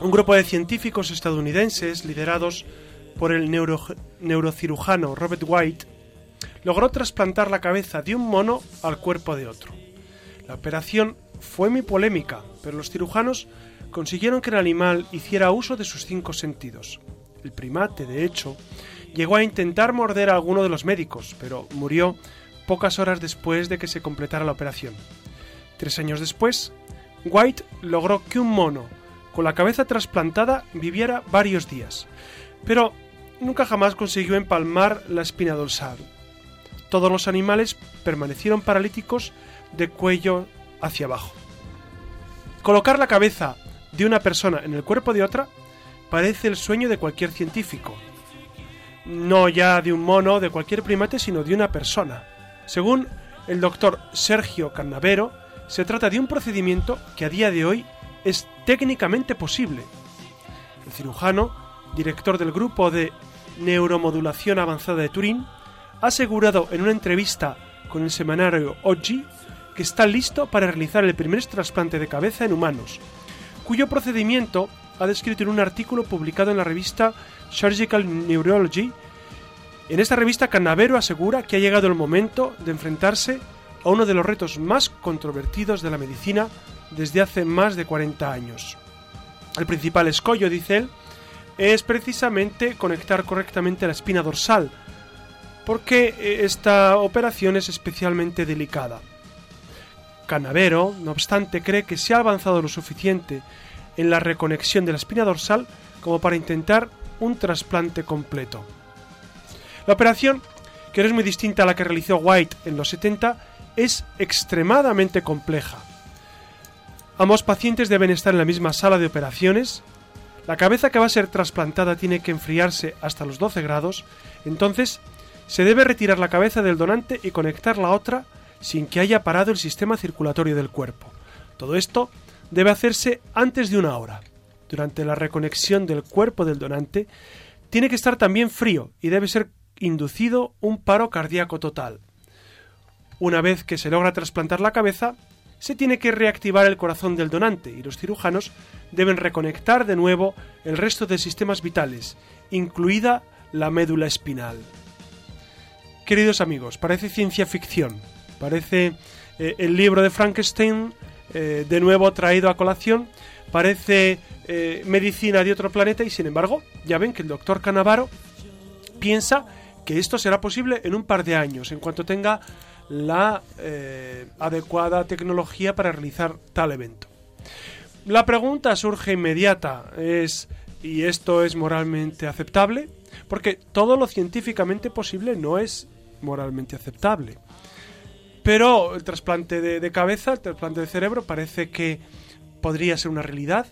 Un grupo de científicos estadounidenses, liderados por el neurocirujano Robert White, logró trasplantar la cabeza de un mono al cuerpo de otro. La operación fue muy polémica, pero los cirujanos consiguieron que el animal hiciera uso de sus cinco sentidos. El primate, de hecho, llegó a intentar morder a alguno de los médicos, pero murió pocas horas después de que se completara la operación. Tres años después, White logró que un mono con la cabeza trasplantada viviera varios días, pero nunca jamás consiguió empalmar la espina dorsal. Todos los animales permanecieron paralíticos de cuello hacia abajo. Colocar la cabeza de una persona en el cuerpo de otra parece el sueño de cualquier científico. No ya de un mono, de cualquier primate, sino de una persona. Según el doctor Sergio Cannavero, se trata de un procedimiento que a día de hoy es técnicamente posible. El cirujano, director del grupo de neuromodulación avanzada de Turín, ha asegurado en una entrevista con el semanario Oggi que está listo para realizar el primer trasplante de cabeza en humanos, cuyo procedimiento ha descrito en un artículo publicado en la revista Surgical Neurology. En esta revista, Canavero asegura que ha llegado el momento de enfrentarse a uno de los retos más controvertidos de la medicina desde hace más de 40 años. El principal escollo, dice él, es precisamente conectar correctamente la espina dorsal, porque eh, esta operación es especialmente delicada. Canavero, no obstante, cree que se ha avanzado lo suficiente en la reconexión de la espina dorsal como para intentar un trasplante completo. La operación, que no es muy distinta a la que realizó White en los 70, es extremadamente compleja. Ambos pacientes deben estar en la misma sala de operaciones. La cabeza que va a ser trasplantada tiene que enfriarse hasta los 12 grados. Entonces, se debe retirar la cabeza del donante y conectar la otra sin que haya parado el sistema circulatorio del cuerpo. Todo esto debe hacerse antes de una hora. Durante la reconexión del cuerpo del donante, tiene que estar también frío y debe ser inducido un paro cardíaco total. Una vez que se logra trasplantar la cabeza, se tiene que reactivar el corazón del donante y los cirujanos deben reconectar de nuevo el resto de sistemas vitales, incluida la médula espinal. Queridos amigos, parece ciencia ficción, parece eh, el libro de Frankenstein eh, de nuevo traído a colación, parece eh, medicina de otro planeta y sin embargo ya ven que el doctor Canavaro piensa que esto será posible en un par de años, en cuanto tenga la eh, adecuada tecnología para realizar tal evento. La pregunta surge inmediata, es ¿y esto es moralmente aceptable? Porque todo lo científicamente posible no es moralmente aceptable. Pero el trasplante de, cabeza, el trasplante de cerebro, parece que podría ser una realidad.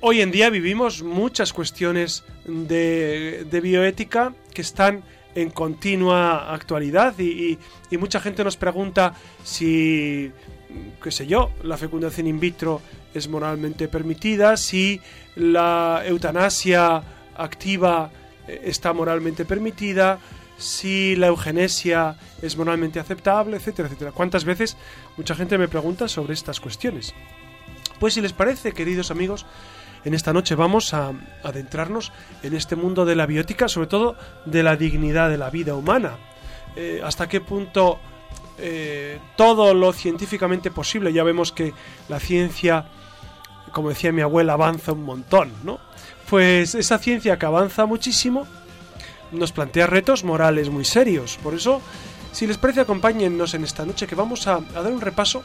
Hoy en día vivimos muchas cuestiones de, de bioética que están en continua actualidad y, mucha gente nos pregunta si, qué sé yo, la fecundación in vitro es moralmente permitida, si la eutanasia activa eh, está moralmente permitida, si la eugenesia es moralmente aceptable, etcétera, etcétera. ¿Cuántas veces mucha gente me pregunta sobre estas cuestiones? Pues si les parece, queridos amigos, en esta noche vamos a adentrarnos en este mundo de la biótica, sobre todo de la dignidad de la vida humana. Eh, hasta qué punto eh, todo lo científicamente posible, ya vemos que la ciencia, como decía mi abuela, avanza un montón, ¿no? Pues esa ciencia que avanza muchísimo nos plantea retos morales muy serios. Por eso, si les parece, acompáñennos en esta noche que vamos a, dar un repaso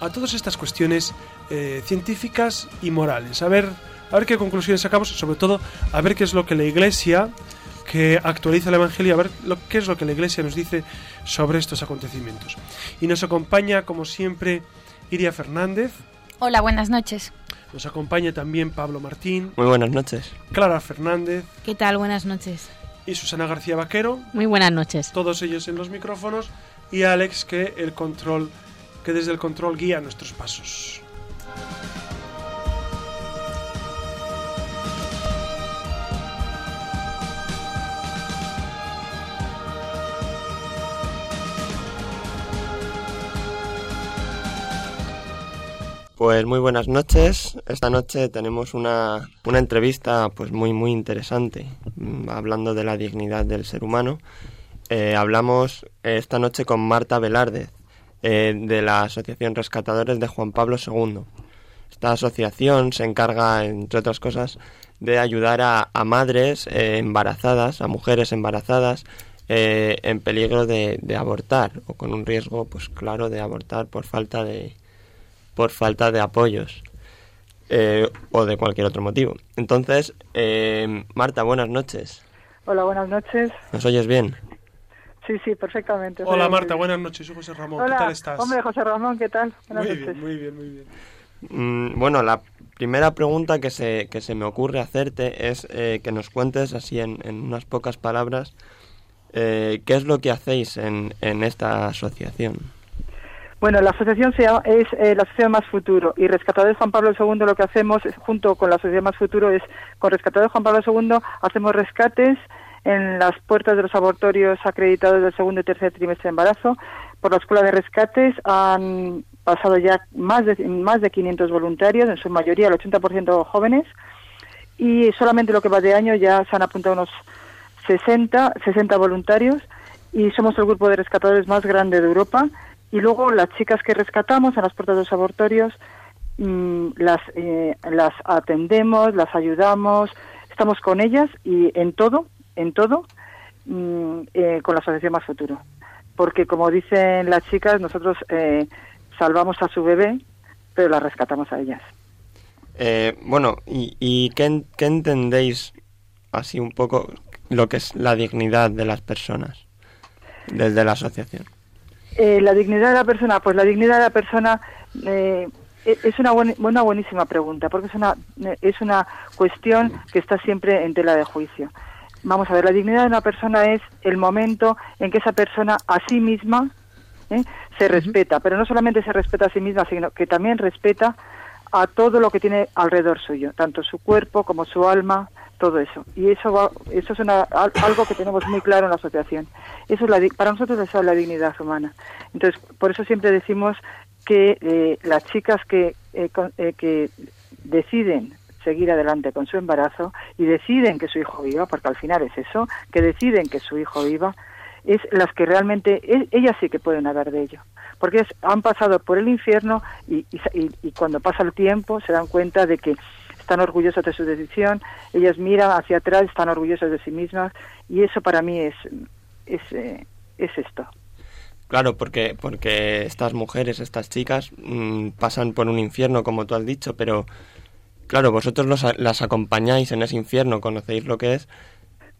a todas estas cuestiones eh, científicas y morales. A ver, a ver qué conclusiones sacamos, sobre todo a ver qué es lo que la Iglesia, que actualiza el Evangelio, a ver lo, qué es lo que la Iglesia nos dice sobre estos acontecimientos. Y nos acompaña, como siempre, Iria Fernández. Hola, buenas noches. Nos acompaña también Pablo Martín. Muy buenas noches. Clara Fernández. ¿Qué tal? Buenas noches. Y Susana García Vaquero. Muy buenas noches. Todos ellos en los micrófonos. Y Alex que el control, que desde el control guía nuestros pasos. Pues muy buenas noches. Esta noche tenemos una, una entrevista pues muy muy interesante mm, hablando de la dignidad del ser humano. Eh, hablamos esta noche con Marta Velarde eh, de la Asociación Rescatadores de Juan Pablo II. Esta asociación se encarga, entre otras cosas, de ayudar a, a madres eh, embarazadas, a mujeres embarazadas en peligro de, de abortar o con un riesgo, pues claro, de abortar por falta de, por falta de apoyos eh, o de cualquier otro motivo. Entonces, eh, Marta, buenas noches. Hola, buenas noches. ¿Nos oyes bien? Sí, sí, perfectamente. Hola Marta, buenas noches, soy José Ramón. Hola, ¿Qué tal estás? Hombre, José Ramón, ¿qué tal? Buenas muy noches. bien, muy bien, muy bien. Mm, bueno, la primera pregunta que se, que se me ocurre hacerte es eh, que nos cuentes así en, en unas pocas palabras eh, qué es lo que hacéis en, en esta asociación. Bueno, la asociación se es eh, la Asociación Más Futuro y Rescatadores Juan Pablo II lo que hacemos junto con la Asociación Más Futuro es con Rescatadores Juan Pablo II hacemos rescates en las puertas de los abortorios acreditados del segundo y tercer trimestre de embarazo. Por la Escuela de Rescates han pasado ya más de, más de 500 voluntarios, en su mayoría el 80% jóvenes, y solamente lo que va de año ya se han apuntado unos 60, 60 voluntarios y somos el grupo de rescatadores más grande de Europa. Y luego las chicas que rescatamos en las puertas de los abortorios mm, las, eh, las atendemos, las ayudamos, estamos con ellas y en todo, en todo, mm, eh, con la Asociación Más Futuro. Porque como dicen las chicas, nosotros eh, salvamos a su bebé, pero las rescatamos a ellas. Bueno, ¿y, y qué entendéis así un poco lo que es la dignidad de las personas desde la asociación? Eh, la dignidad de la persona, pues la dignidad de la persona eh, e- es una, buen- una buenísima pregunta, porque es una, eh, es una cuestión que está siempre en tela de juicio. Vamos a ver, la dignidad de una persona es el momento en que esa persona a sí misma ¿eh? se respeta, pero no solamente se respeta a sí misma, sino que también respeta a todo lo que tiene alrededor suyo, tanto su cuerpo como su alma, todo eso. Y eso va, eso es una, al- algo que tenemos muy claro en la asociación. Eso es la, para nosotros eso es la dignidad humana. Entonces, por eso siempre decimos que eh, las chicas que, eh, con- eh, que deciden seguir adelante con su embarazo y deciden que su hijo viva, porque al final es eso, que deciden que su hijo viva, es las que realmente, e- ellas sí que pueden hablar de ello, porque es- han pasado por el infierno y, y- y cuando pasa el tiempo se dan cuenta de que están orgullosas de su decisión, ellas miran hacia atrás, están orgullosas de sí mismas y eso para mí es, es, eh, es esto. Claro, porque, porque estas mujeres, estas chicas, mm, pasan por un infierno, como tú has dicho, pero claro, vosotros los las acompañáis en ese infierno, conocéis lo que es.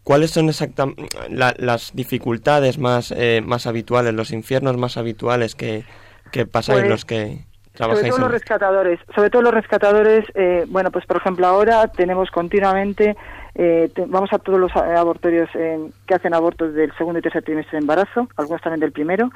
¿Cuáles son exactamente las dificultades más, eh, más habituales, los infiernos más habituales que, que pasáis Pues, los que Sobre todo los rescatadores. Sobre todo los rescatadores, eh, bueno, pues por ejemplo ahora tenemos continuamente, eh, te- vamos a todos los abortorios eh, que hacen abortos del segundo y tercer trimestre de embarazo, algunos también del primero,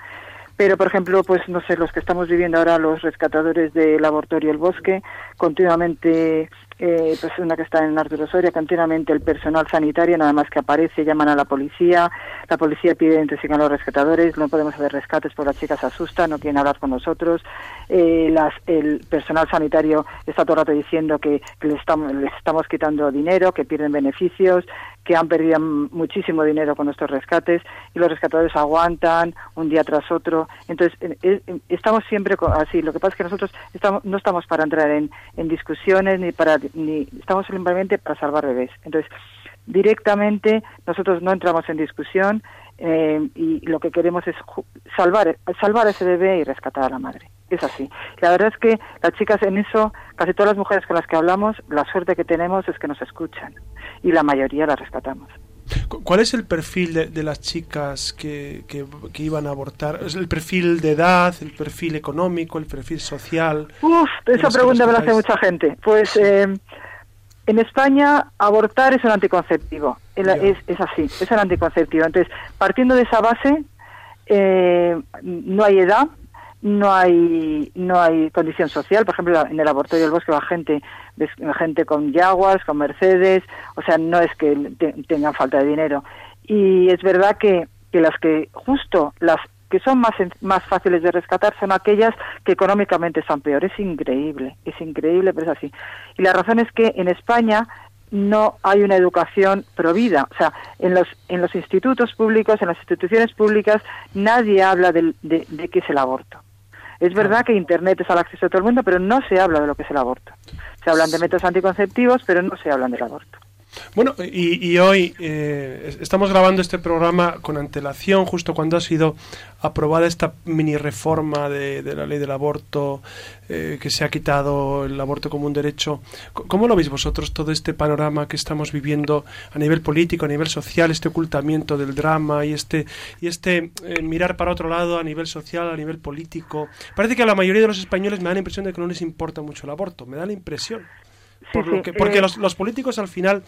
pero por ejemplo, pues no sé, los que estamos viviendo ahora, los rescatadores del abortorio El Bosque, continuamente, eh, pues una que está en Arturo Soria, continuamente el personal sanitario, nada más que aparece, llaman a la policía, la policía pide identificar a los rescatadores, no podemos hacer rescates porque las chicas se asustan, no quieren hablar con nosotros, eh, las, el personal sanitario está todo el rato diciendo que, que les, estamos, les estamos quitando dinero, que pierden beneficios, que han perdido muchísimo dinero con nuestros rescates y los rescatadores aguantan un día tras otro. Entonces, estamos siempre así. Lo que pasa es que nosotros estamos, no estamos para entrar en, en discusiones ni para ni estamos simplemente para salvar bebés. Entonces, directamente nosotros no entramos en discusión eh, y lo que queremos es salvar salvar a ese bebé y rescatar a la madre. Es así. La verdad es que las chicas en eso, casi todas las mujeres con las que hablamos, la suerte que tenemos es que nos escuchan y la mayoría las rescatamos. ¿Cuál es el perfil de, las chicas que, que, iban a abortar? ¿Es el perfil de edad, el perfil económico, el perfil social? Uf, esa pregunta me la hace mucha gente. Pues eh, en España abortar es un anticonceptivo, es, es, así, es un anticonceptivo. Entonces, partiendo de esa base, eh, no hay edad, no hay no hay condición social por ejemplo en el abortorio del bosque va gente gente con yaguas con mercedes o sea no es que tengan falta de dinero y es verdad que, que las que justo las que son más más fáciles de rescatar son aquellas que económicamente son peores es increíble es increíble pero es así y la razón es que en España no hay una educación provida. O sea, en los, en los institutos públicos, en las instituciones públicas, nadie habla de, de, de qué es el aborto. Es verdad que Internet es al acceso de todo el mundo, pero no se habla de lo que es el aborto. Se hablan de métodos anticonceptivos, pero no se hablan del aborto. Bueno, y, hoy eh, estamos grabando este programa con antelación, justo cuando ha sido aprobada esta mini reforma de, la ley del aborto, eh, que se ha quitado el aborto como un derecho. ¿Cómo lo veis vosotros todo este panorama que estamos viviendo a nivel político, a nivel social, este ocultamiento del drama y este, y este eh, mirar para otro lado a nivel social, a nivel político? Parece que a la mayoría de los españoles me da la impresión de que no les importa mucho el aborto, me da la impresión porque eh, los, políticos al final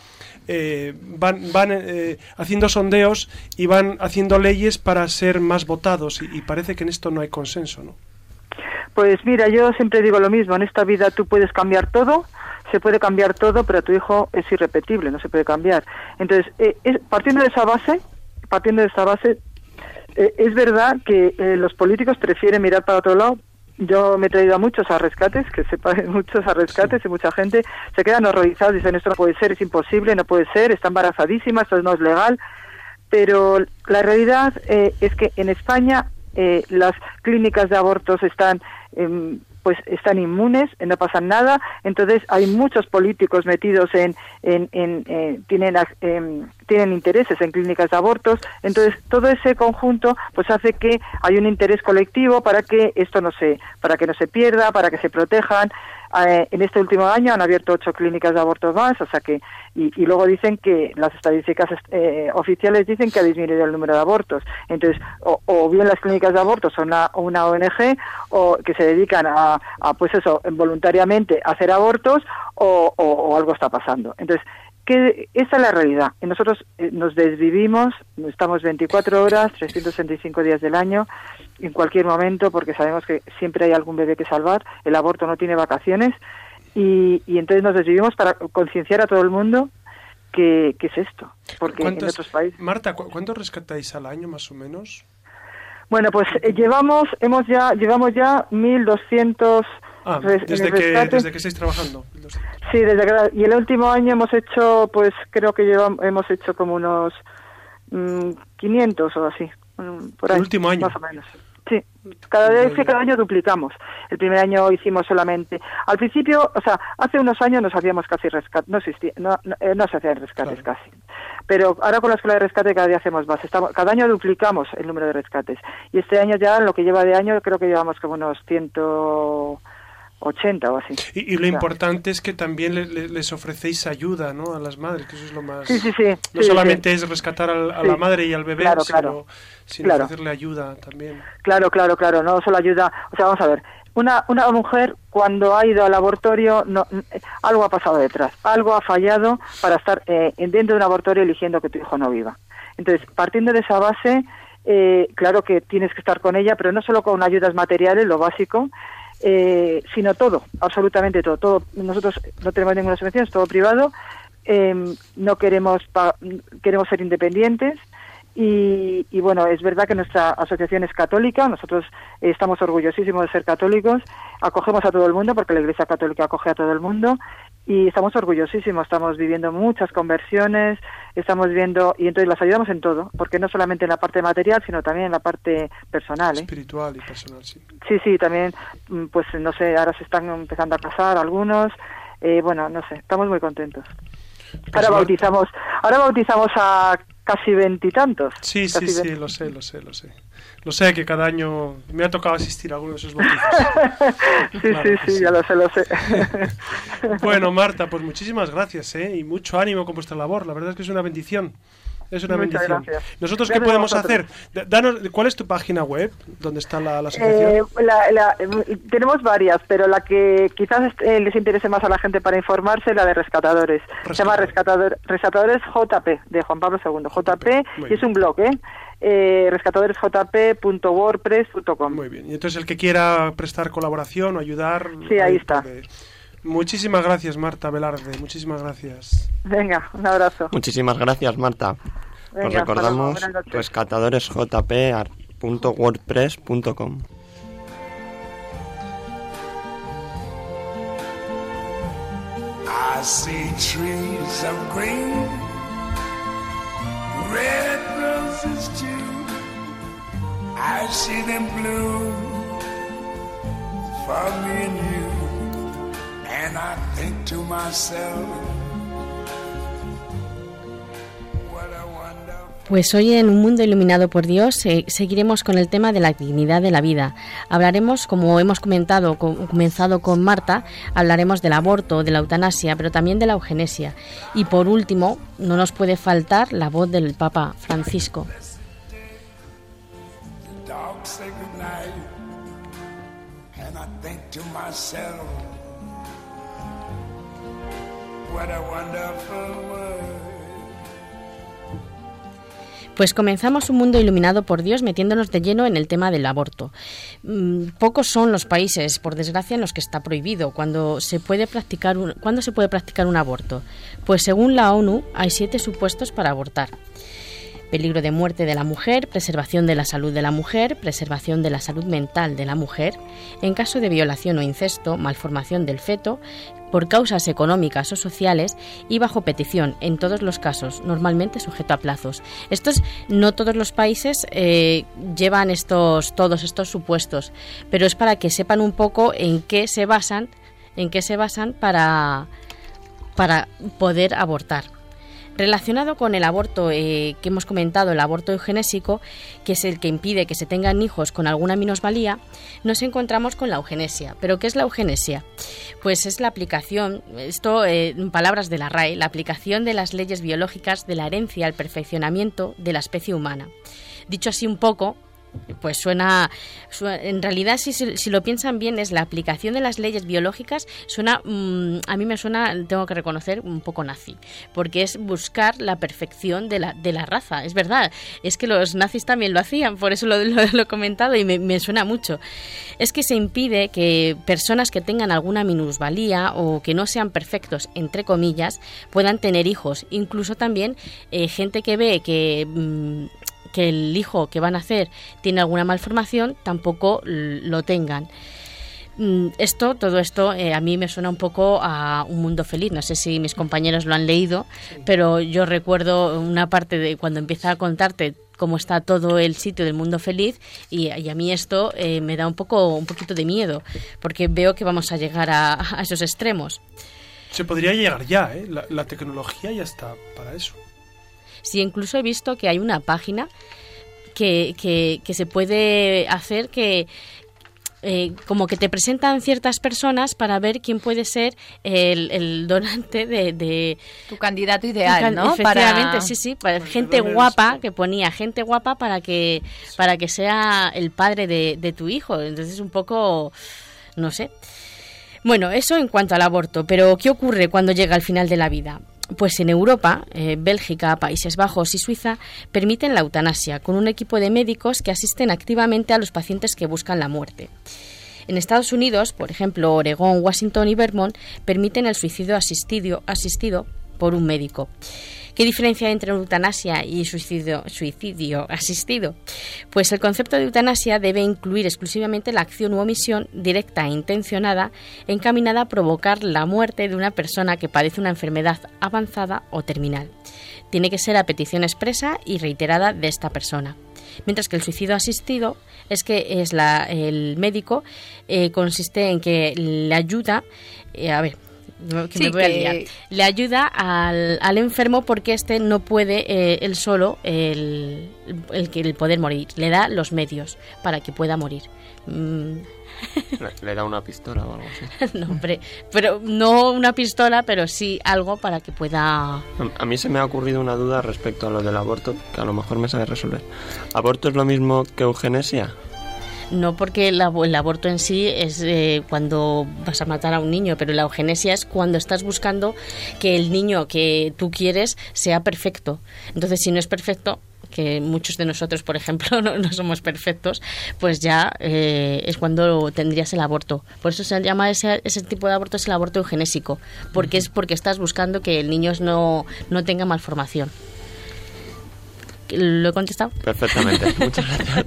eh, van, van eh, haciendo sondeos y van haciendo leyes para ser más votados y, parece que en esto no hay consenso, ¿no? Pues mira, yo siempre digo lo mismo, en esta vida tú puedes cambiar todo, se puede cambiar todo, pero tu hijo es irrepetible, no se puede cambiar. Entonces, partiendo de esa base, partiendo de esa base, es verdad que los políticos prefieren mirar para otro lado yo me he traído a muchos a rescates, que sepa, muchos a rescates y mucha gente se quedan horrorizados, dicen esto no puede ser, es imposible, no puede ser, está embarazadísima, esto no es legal. Pero la realidad eh, es que en España eh, las clínicas de abortos están em, pues están inmunes, no pasa nada. Entonces hay muchos políticos metidos en, en, en eh, tienen em, tienen intereses en clínicas de abortos. Entonces todo ese conjunto pues hace que hay un interés colectivo para que esto no se para que no se pierda, para que se protejan. Eh, en este último año han abierto ocho clínicas de abortos más, o sea que y, luego dicen que las estadísticas eh, oficiales dicen que ha disminuido el número de abortos. Entonces, o, bien las clínicas de abortos son una, una, ONG o que se dedican a, a, pues eso, voluntariamente a hacer abortos o, algo está pasando. Entonces, que esa es la realidad. Y nosotros eh, nos desvivimos, estamos 24 horas, 365 días del año, en cualquier momento, porque sabemos que siempre hay algún bebé que salvar, el aborto no tiene vacaciones, y, y entonces nos desvivimos para concienciar a todo el mundo qué, es esto. Porque en otros países... Marta, ¿cuánto rescatáis al año más o menos? Bueno, pues eh, llevamos, hemos ya, llevamos ya 1.200 Ah, desde, que, desde que estáis trabajando. Sí, desde que, y el último año hemos hecho, pues creo que llevamos, hemos hecho como unos 500 mm, o así. Mm, por ahí, ¿El último año? Más o menos. Sí, cada vez que cada año duplicamos. El primer año hicimos solamente. Al principio, o sea, hace unos años no hacíamos casi rescate, no existía, no, no, eh, se hacían rescates casi. Pero ahora con la escuela de rescate cada día hacemos más. Estamos, cada año duplicamos el número de rescates. Y este año ya, lo que lleva de año, creo que llevamos como unos ciento 80 o así. Y, lo importante es que también les ofrecéis ayuda ¿no? a las madres, que eso es lo más... Sí, sí, sí. No solamente es rescatar a la madre y al bebé, sino, sino ofrecerle ayuda también. Claro, claro, claro, no solo ayuda... O sea, vamos a ver, una, una mujer cuando ha ido al laboratorio, no, algo ha pasado detrás, algo ha fallado para estar eh, dentro de un laboratorio eligiendo que tu hijo no viva. Entonces, partiendo de esa base, eh, claro que tienes que estar con ella, pero no solo con ayudas materiales, lo básico, eh, sino todo, absolutamente todo. todo. Nosotros no tenemos ninguna subvención, es todo privado. Eh, no queremos queremos ser independientes y, y, bueno, es verdad que nuestra asociación es católica, nosotros estamos orgullosísimos de ser católicos, acogemos a todo el mundo porque la Iglesia Católica acoge a todo el mundo y estamos orgullosísimos, estamos viviendo muchas conversiones, estamos viendo y entonces las ayudamos en todo, porque no solamente en la parte material, sino también en la parte personal. ¿eh? Espiritual y personal, sí. Sí, sí, también, mm, pues no sé, ahora se están empezando a casar algunos, eh, bueno, no sé, estamos muy contentos. Pues ahora bautizamos, ahora bautizamos a casi veintitantos. Sí, sí, sí, lo sé, lo sé, lo sé. Lo sé que cada año me ha tocado asistir a algunos de esos bautizos. sí, sí, sí, ya lo sé, lo sé. bueno, Marta, pues muchísimas gracias, ¿eh? Y mucho ánimo con vuestra labor. La verdad es que es una bendición. Es una Muchas bendición. gracias. ¿Nosotros qué Gracias a podemos hacer? Danos, ¿Cuál es tu página web? ¿Dónde está la, la asociación? Eh, la- la- eh, tenemos varias, pero la que quizás eh, les interese más a la gente para informarse es la de rescatadores. Se llama Rescatador, Rescatadores JP, de Juan Pablo II. JP, y es un blog, ¿eh? eh rescatoresjp.wordpress.com. Muy bien. Y entonces el que quiera prestar colaboración o ayudar... Sí, ahí está. puede. Muchísimas gracias, Marta Velarde. Muchísimas gracias. Venga, un abrazo. Muchísimas gracias, Marta. Venga, Os recordamos rescatadoresjp.wordpress.com. I see trees of green, red roses too. I see them bloom for me and you. And I think to myself, what a wonderful. Pues hoy en Un Mundo Iluminado por Dios eh, seguiremos con el tema de la dignidad de la vida. Hablaremos, como hemos comentado, co- comenzado con Marta, hablaremos del aborto, de la eutanasia, pero también de la eugenesia. Y por último, no nos puede faltar la voz del Papa Francisco. Pues comenzamos un mundo iluminado por Dios metiéndonos de lleno en el tema del aborto. Mm, Pocos son los países, por desgracia, en los que está prohibido cuando se puede practicar un, ¿cuándo se puede practicar un aborto. Pues según la ONU hay siete supuestos para abortar. Peligro de muerte de la mujer, preservación de la salud de la mujer, preservación de la salud mental de la mujer, en caso de violación o incesto, malformación del feto, por causas económicas o sociales y bajo petición, en todos los casos, normalmente sujeto a plazos. Estos, no todos los países eh, llevan estos, todos estos supuestos, pero es para que sepan un poco en qué se basan, en qué se basan para, para poder abortar. Relacionado con el aborto eh, que hemos comentado, el aborto eugenésico, que es el que impide que se tengan hijos con alguna minusvalía, nos encontramos con la eugenesia. ¿Pero qué es la eugenesia? Pues es la aplicación, esto eh, en palabras de la RAE, la aplicación de las leyes biológicas de la herencia al perfeccionamiento de la especie humana. Dicho así un poco, pues suena, en realidad si, si- lo piensan bien es la aplicación de las leyes biológicas suena mm, a mí me suena tengo que reconocer un poco nazi porque es buscar la perfección de la, de la raza es verdad es que los nazis también lo hacían por eso lo, he comentado y me, me suena mucho. Es que se impide que personas que tengan alguna minusvalía o que no sean perfectos entre comillas puedan tener hijos. Incluso también eh, gente que ve que mm, que el hijo que van a hacer tiene alguna malformación, tampoco lo tengan. Mm, Esto, todo esto, eh, a mí me suena un poco a un mundo feliz. No sé si mis compañeros lo han leído, pero yo recuerdo una parte de cuando empieza a contarte cómo está todo el sitio del mundo feliz y, y a mí esto eh, me da un poco, un poquito de miedo, porque veo que vamos a llegar a, a esos extremos. Se podría llegar ya, ¿eh? La, la tecnología ya está para eso. Sí, incluso he visto que hay una página que, que, que se puede hacer que eh, como que te presentan ciertas personas para ver quién puede ser el, el donante de, de Tu candidato ideal, Can- ¿no? Efectivamente, sí, sí, para Pues gente guapa, que ponía gente guapa para que para que sea el padre de, de tu hijo. Entonces un poco, no sé. Bueno, eso en cuanto al aborto, pero ¿qué ocurre cuando llega al final de la vida? Pues en Europa, eh, Bélgica, Países Bajos y Suiza permiten la eutanasia con un equipo de médicos que asisten activamente a los pacientes que buscan la muerte. En Estados Unidos, por ejemplo, Oregón, Washington y Vermont permiten el suicidio asistido, asistido por un médico. ¿Qué diferencia hay entre eutanasia y suicidio, asistido? Pues el concepto de eutanasia debe incluir exclusivamente la acción u omisión directa e intencionada encaminada a provocar la muerte de una persona que padece una enfermedad avanzada o terminal. Tiene que ser a petición expresa y reiterada de esta persona. Mientras que el suicidio asistido es que es la, el médico eh, consiste en que le ayuda, eh, a ver, que Sí, me voy a que- liar. Le ayuda al, al enfermo porque este no puede eh, él solo el, el, que- el poder morir. Le da los medios para que pueda morir. Mm, Le, le da una pistola o algo así. no, hombre, pero no una pistola, pero sí algo para que pueda... A- A mí se me ha ocurrido una duda respecto a lo del aborto que a lo mejor me sabe resolver. ¿Aborto es lo mismo que eugenesia? No porque el, abo- el aborto en sí es eh, cuando vas a matar a un niño, pero la eugenesia es cuando estás buscando que el niño que tú quieres sea perfecto. Entonces, si no es perfecto, que muchos de nosotros, por ejemplo, no, no somos perfectos, pues ya eh, es cuando tendrías el aborto. Por eso se llama ese, ese tipo de aborto es el aborto eugenésico, porque es porque estás buscando que el niño no, no tenga malformación. ¿Lo he contestado? Perfectamente. Muchas gracias.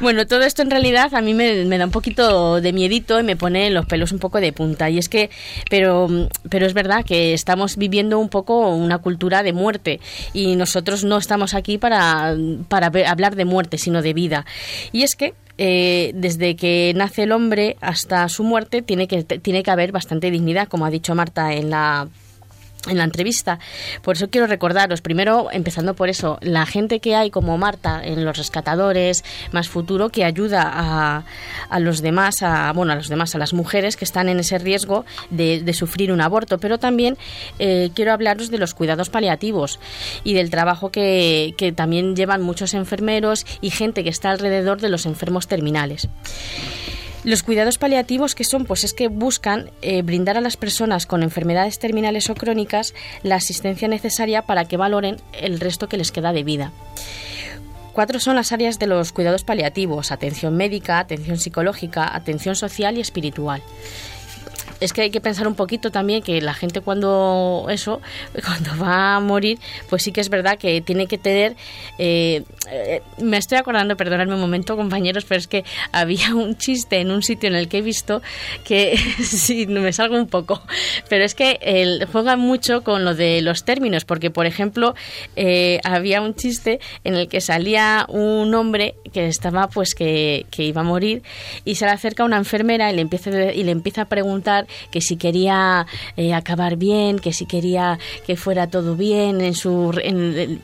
Bueno, todo esto en realidad a mí me, me da un poquito de miedito y me pone los pelos un poco de punta. Y es que, pero, pero es verdad que estamos viviendo un poco una cultura de muerte y nosotros no estamos aquí para, para hablar de muerte, sino de vida. Y es que eh, desde que nace el hombre hasta su muerte tiene que, tiene que haber bastante dignidad, como ha dicho Marta en la en la entrevista. Por eso quiero recordaros, primero, empezando por eso, la gente que hay como Marta en los rescatadores, más futuro, que ayuda a, a los demás, a, bueno, a los demás, a las mujeres que están en ese riesgo de, de sufrir un aborto. Pero también eh, quiero hablaros de los cuidados paliativos y del trabajo que, que también llevan muchos enfermeros y gente que está alrededor de los enfermos terminales. Los cuidados paliativos que son, pues es que buscan eh, brindar a las personas con enfermedades terminales o crónicas la asistencia necesaria para que valoren el resto que les queda de vida. Cuatro son las áreas de los cuidados paliativos, atención médica, atención psicológica, atención social y espiritual. Es que hay que pensar un poquito también que la gente cuando eso, cuando va a morir, pues sí que es verdad que tiene que tener... eh, eh, me estoy acordando, perdonadme un momento compañeros, pero es que había un chiste en un sitio en el que he visto que sí, me salgo un poco, pero es que el, juegan mucho con lo de los términos, porque por ejemplo eh, había un chiste en el que salía un hombre que estaba pues que, que iba a morir y se le acerca una enfermera y le empieza, y le empieza a preguntar que si quería eh, acabar bien, que si quería que fuera todo bien en su... en-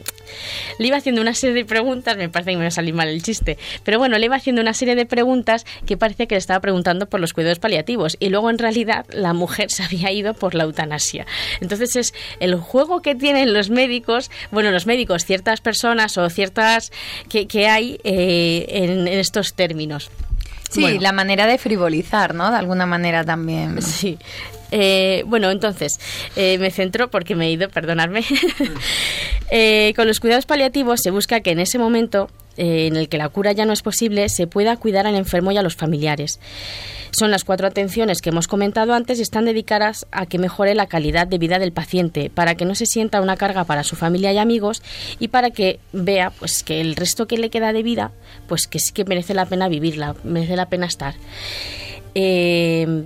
le iba haciendo una serie de preguntas, me parece que me va a salir mal el chiste, pero bueno, le iba haciendo una serie de preguntas que parecía que le estaba preguntando por los cuidados paliativos y luego en realidad la mujer se había ido por la eutanasia. Entonces es el juego que tienen los médicos, bueno, los médicos, ciertas personas o ciertas que, hay eh, en estos términos. Sí, Bueno. la manera de frivolizar, ¿no? De alguna manera también. Sí. Eh, bueno, entonces, eh, me centro porque me he ido, perdonadme. Eh, con los cuidados paliativos se busca que en ese momento eh, en el que la cura ya no es posible, se pueda cuidar al enfermo y a los familiares. Son las cuatro atenciones que hemos comentado antes y están dedicadas a que mejore la calidad de vida del paciente, para que no se sienta una carga para su familia y amigos y para que vea pues que el resto que le queda de vida, pues que sí que merece la pena vivirla, merece la pena estar. Eh,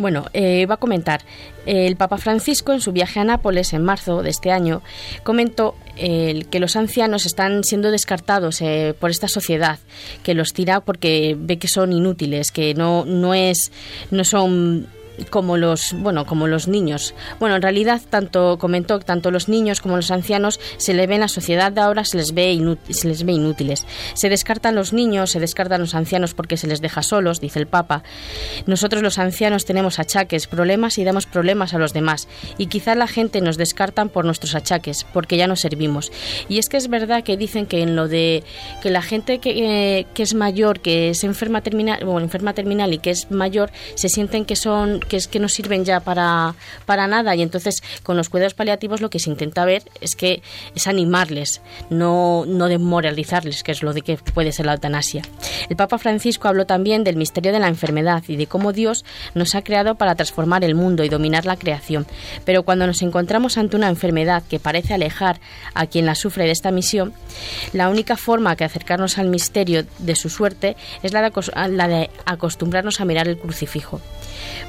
bueno, eh, va a comentar. El Papa Francisco, en su viaje a Nápoles en marzo de este año, comentó eh, que los ancianos están siendo descartados eh, por esta sociedad, que los tira porque ve que son inútiles, que no, no, es, no son como los bueno como los niños. Bueno en realidad tanto comentó tanto los niños como los ancianos se le ve en la sociedad de ahora se les ve se les ve inútiles. Se descartan los niños se descartan los ancianos porque se les deja solos dice el papa. Nosotros los ancianos tenemos achaques problemas y damos problemas a los demás. Y quizá la gente nos descartan por nuestros achaques porque ya no servimos. Y es que es verdad que dicen que en lo de que la gente que, eh, que es mayor que es enferma terminal bueno enferma terminal y que es mayor se sienten que son que es que no sirven ya para, para nada y entonces con los cuidados paliativos lo que se intenta ver es que es animarles, no, no desmoralizarles, que es lo de que puede ser la eutanasia. El Papa Francisco habló también del misterio de la enfermedad y de cómo Dios nos ha creado para transformar el mundo y dominar la creación. Pero cuando nos encontramos ante una enfermedad que parece alejar a quien la sufre de esta misión, la única forma que acercarnos al misterio de su suerte es la de, acostumbrarnos a mirar el crucifijo.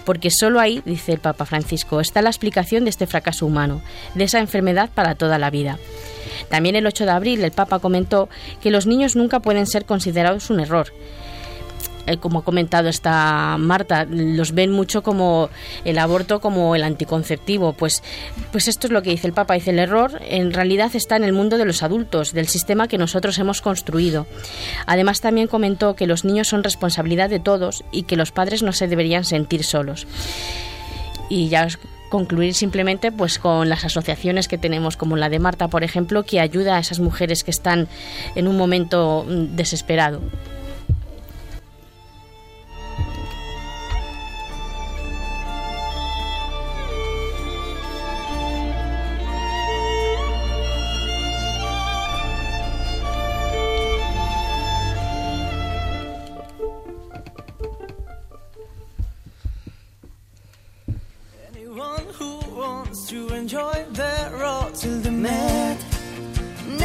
Porque solo ahí, dice el Papa Francisco, está la explicación de este fracaso humano, de esa enfermedad para toda la vida. También el 8 de abril el Papa comentó que los niños nunca pueden ser considerados un error. Eh, como ha comentado esta Marta, los ven mucho como el aborto como el anticonceptivo. Pues, pues esto es lo que dice el Papa. Dice el error en realidad está en el mundo de los adultos, del sistema que nosotros hemos construido. Además también comentó que los niños son responsabilidad de todos y que los padres no se deberían sentir solos. Y ya concluir simplemente pues con las asociaciones que tenemos como la de Marta por ejemplo que ayuda a esas mujeres que están en un momento mm, desesperado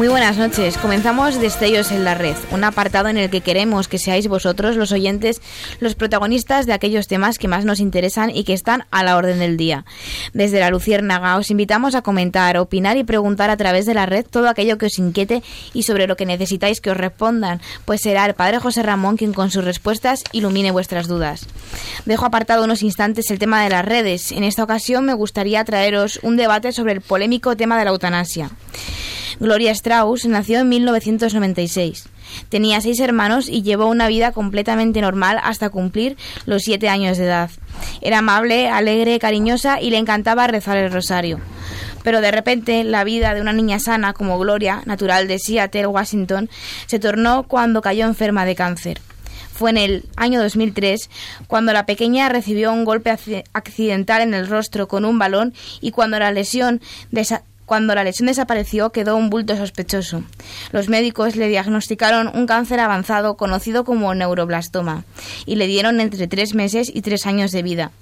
Muy buenas noches. Comenzamos Destellos en la Red, un apartado en el que queremos que seáis vosotros, los oyentes, los protagonistas de aquellos temas que más nos interesan y que están a la orden del día. Desde la Luciérnaga os invitamos a comentar, opinar y preguntar a través de la red todo aquello que os inquiete y sobre lo que necesitáis que os respondan, pues será el Padre José Ramón quien con sus respuestas ilumine vuestras dudas. Dejo apartado unos instantes el tema de las redes. En esta ocasión me gustaría traeros un debate sobre el polémico tema de la eutanasia. Gloria Strauss nació en 1996. Tenía seis hermanos y llevó una vida completamente normal hasta cumplir los siete años de edad. Era amable, alegre, cariñosa y le encantaba rezar el rosario. Pero de repente la vida de una niña sana como Gloria, natural de Seattle, Washington, se tornó cuando cayó enferma de cáncer. Fue en el año 2003 cuando la pequeña recibió un golpe accidental en el rostro con un balón y cuando la lesión cuando la lesión desapareció quedó un bulto sospechoso. Los médicos le diagnosticaron un cáncer avanzado conocido como neuroblastoma y le dieron entre tres meses y tres años de vida.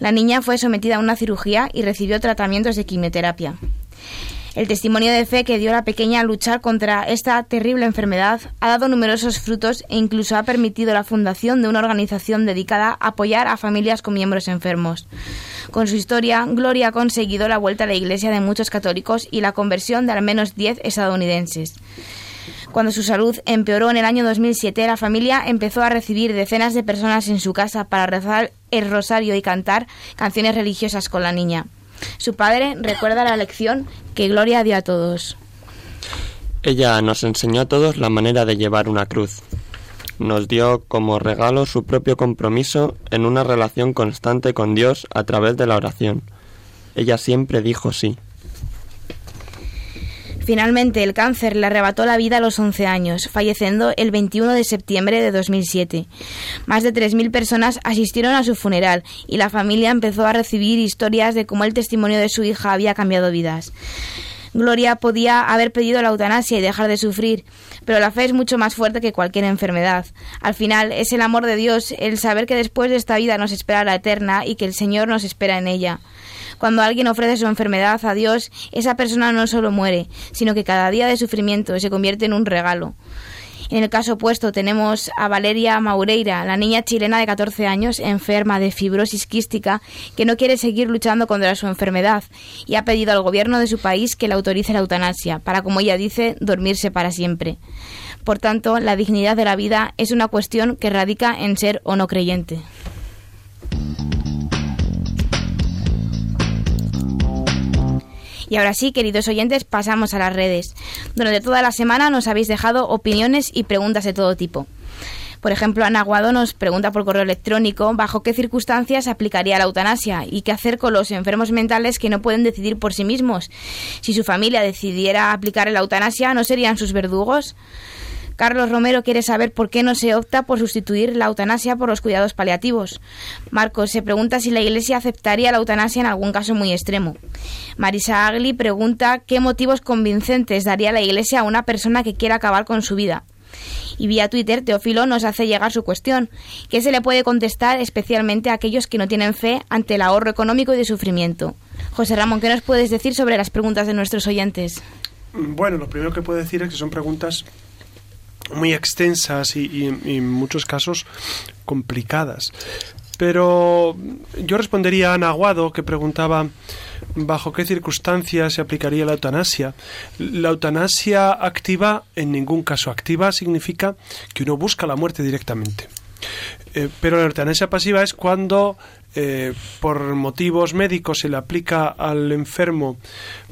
La niña fue sometida a una cirugía y recibió tratamientos de quimioterapia. El testimonio de fe que dio la pequeña a luchar contra esta terrible enfermedad ha dado numerosos frutos e incluso ha permitido la fundación de una organización dedicada a apoyar a familias con miembros enfermos. Con su historia, Gloria ha conseguido la vuelta a la iglesia de muchos católicos y la conversión de al menos 10 estadounidenses. Cuando su salud empeoró en el año 2007, la familia empezó a recibir decenas de personas en su casa para rezar el rosario y cantar canciones religiosas con la niña. Su padre recuerda la lección que Gloria dio a todos. Ella nos enseñó a todos la manera de llevar una cruz. Nos dio como regalo su propio compromiso en una relación constante con Dios a través de la oración. Ella siempre dijo sí. Finalmente, el cáncer le arrebató la vida a los 11 años, falleciendo el 21 de septiembre de 2007. Más de 3.000 personas asistieron a su funeral y la familia empezó a recibir historias de cómo el testimonio de su hija había cambiado vidas. Gloria podía haber pedido la eutanasia y dejar de sufrir, pero la fe es mucho más fuerte que cualquier enfermedad. Al final es el amor de Dios, el saber que después de esta vida nos espera la eterna y que el Señor nos espera en ella. Cuando alguien ofrece su enfermedad a Dios, esa persona no solo muere, sino que cada día de sufrimiento se convierte en un regalo. En el caso opuesto tenemos a Valeria Maureira, la niña chilena de 14 años enferma de fibrosis quística que no quiere seguir luchando contra su enfermedad y ha pedido al gobierno de su país que le autorice la eutanasia para, como ella dice, dormirse para siempre. Por tanto, la dignidad de la vida es una cuestión que radica en ser o no creyente. Y ahora sí, queridos oyentes, pasamos a las redes. Durante toda la semana nos habéis dejado opiniones y preguntas de todo tipo. Por ejemplo, Ana Guado nos pregunta por correo electrónico bajo qué circunstancias aplicaría la eutanasia y qué hacer con los enfermos mentales que no pueden decidir por sí mismos. Si su familia decidiera aplicar la eutanasia, ¿no serían sus verdugos? Carlos Romero quiere saber por qué no se opta por sustituir la eutanasia por los cuidados paliativos. Marcos se pregunta si la Iglesia aceptaría la eutanasia en algún caso muy extremo. Marisa Agli pregunta qué motivos convincentes daría la Iglesia a una persona que quiera acabar con su vida. Y vía Twitter, Teófilo nos hace llegar su cuestión. ¿Qué se le puede contestar especialmente a aquellos que no tienen fe ante el ahorro económico y de sufrimiento? José Ramón, ¿qué nos puedes decir sobre las preguntas de nuestros oyentes? Bueno, lo primero que puedo decir es que son preguntas muy extensas y, en muchos casos complicadas. Pero yo respondería a Ana Aguado, que preguntaba bajo qué circunstancias se aplicaría la eutanasia. La eutanasia activa, en ningún caso activa, significa que uno busca la muerte directamente. Eh, pero la eutanasia pasiva es cuando eh, por motivos médicos se le aplica al enfermo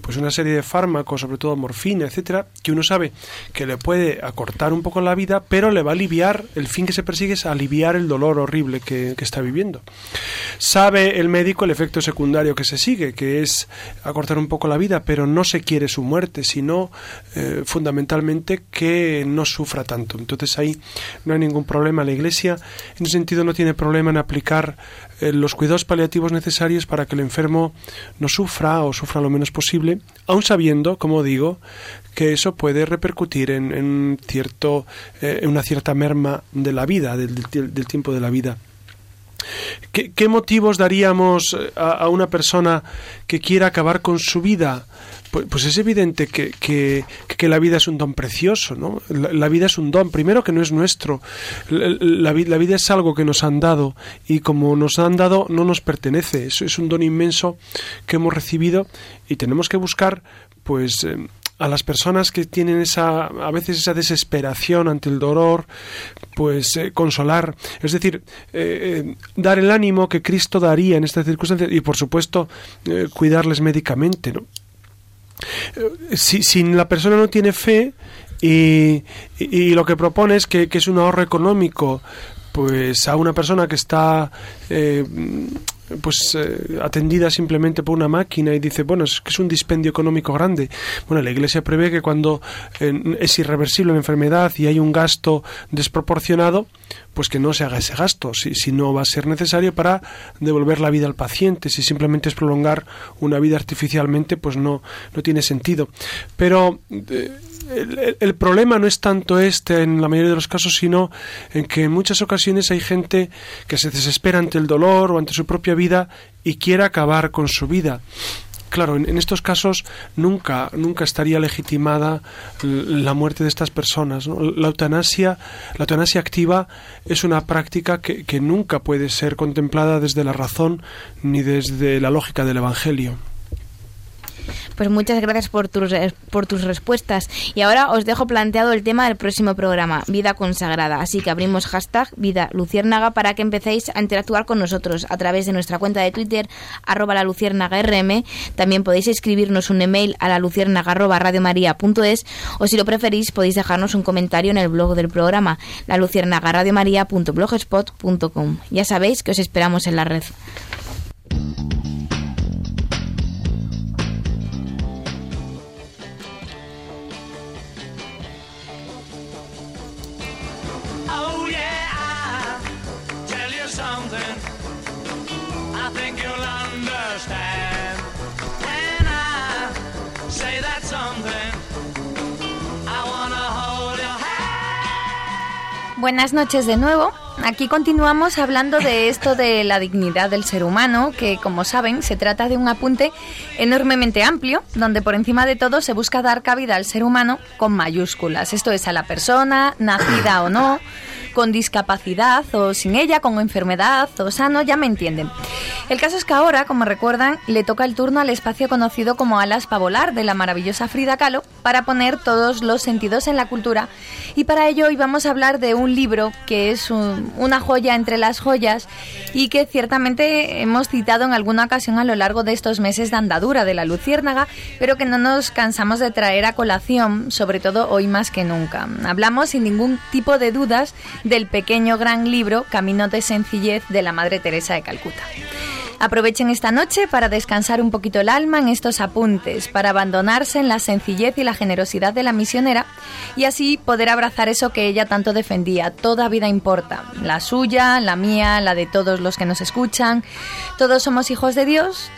pues una serie de fármacos, sobre todo morfina, etcétera, que uno sabe que le puede acortar un poco la vida, pero le va a aliviar, el fin que se persigue es aliviar el dolor horrible que, está viviendo. Sabe el médico el efecto secundario que se sigue, que es acortar un poco la vida, pero no se quiere su muerte, sino eh, fundamentalmente que no sufra tanto. Entonces ahí no hay ningún problema. La Iglesia en ese sentido no tiene problema en aplicar eh, los cuidados paliativos necesarios para que el enfermo no sufra o sufra lo menos posible, aun sabiendo, como digo, que eso puede repercutir en, cierto, eh, en una cierta merma de la vida, del, tiempo de la vida. ¿Qué, motivos daríamos eh, a, una persona que quiera acabar con su vida? Pues, pues, es evidente que, que, la vida es un don precioso, ¿no? La, vida es un don, primero que no es nuestro. La, la, vida es algo que nos han dado y como nos han dado no nos pertenece. Eso es un don inmenso que hemos recibido y tenemos que buscar, pues, eh, a las personas que tienen esa a veces esa desesperación ante el dolor pues eh, consolar es decir eh, dar el ánimo que Cristo daría en estas circunstancias y por supuesto cuidarles médicamente ¿no? si, si la persona no tiene fe y, lo que propone es que, es un ahorro económico, pues a una persona que está eh, pues eh, atendida simplemente por una máquina y dice, bueno, es que es un dispendio económico grande. Bueno, la Iglesia prevé que cuando es irreversible la enfermedad y hay un gasto desproporcionado, pues que no se haga ese gasto, si, si no va a ser necesario para devolver la vida al paciente. Si simplemente es prolongar una vida artificialmente, pues no, no tiene sentido. Pero eh, el, problema no es tanto este en la mayoría de los casos, sino en que en muchas ocasiones hay gente que se desespera ante el dolor o ante su propia vida y quiere acabar con su vida claro, en, estos casos nunca, nunca estaría legitimada la muerte de estas personas. La eutanasia, la eutanasia activa es una práctica que, que nunca puede ser contemplada desde la razón ni desde la lógica del Evangelio. Pues muchas gracias por tus, por tus respuestas. Y ahora os dejo planteado el tema del próximo programa, Vida Consagrada. Así que abrimos hashtag Vida Luciérnaga para que empecéis a interactuar con nosotros a través de nuestra cuenta de Twitter, arroba la luciérnaga rm. También podéis escribirnos un email a la luciérnaga arroba radiomaria.es o si lo preferís podéis dejarnos un comentario en el blog del programa, la luciérnaga radiomaria.blogspot.com. Ya sabéis que os esperamos en la red. Buenas noches de nuevo. Aquí continuamos hablando de esto de la dignidad del ser humano, que como saben se trata de un apunte enormemente amplio, donde por encima de todo se busca dar cabida al ser humano con mayúsculas. Esto es a la persona, nacida o no, con discapacidad o sin ella, con enfermedad o sano, ya me entienden. El caso es que ahora, como recuerdan, le toca el turno al espacio conocido como Alas para volar de la maravillosa Frida Kahlo para poner todos los sentidos en la cultura y para ello hoy vamos a hablar de un libro que es una joya entre las joyas y que ciertamente hemos citado en alguna ocasión a lo largo de estos meses de andadura de la Luciérnaga, pero que no nos cansamos de traer a colación, sobre todo hoy más que nunca. Hablamos sin ningún tipo de dudas del pequeño gran libro Camino de Sencillez de la Madre Teresa de Calcuta. Aprovechen esta noche para descansar un poquito el alma en estos apuntes, para abandonarse en la sencillez y la generosidad de la misionera y así poder abrazar eso que ella tanto defendía. Toda vida importa, la suya, la mía, la de todos los que nos escuchan. Todos somos hijos de Dios,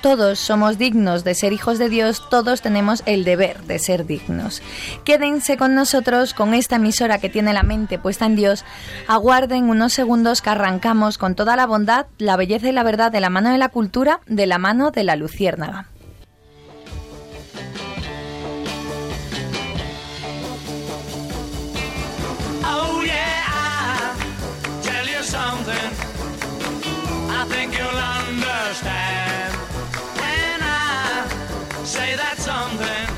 todos somos dignos de ser hijos de Dios, todos tenemos el deber de ser dignos. Quédense con nosotros, con esta emisora que tiene la mente puesta en Dios. Aguarden unos segundos que arrancamos con toda la bondad, la belleza y la verdad de la mano de la cultura, de la mano de la luciérnaga. Oh say that something.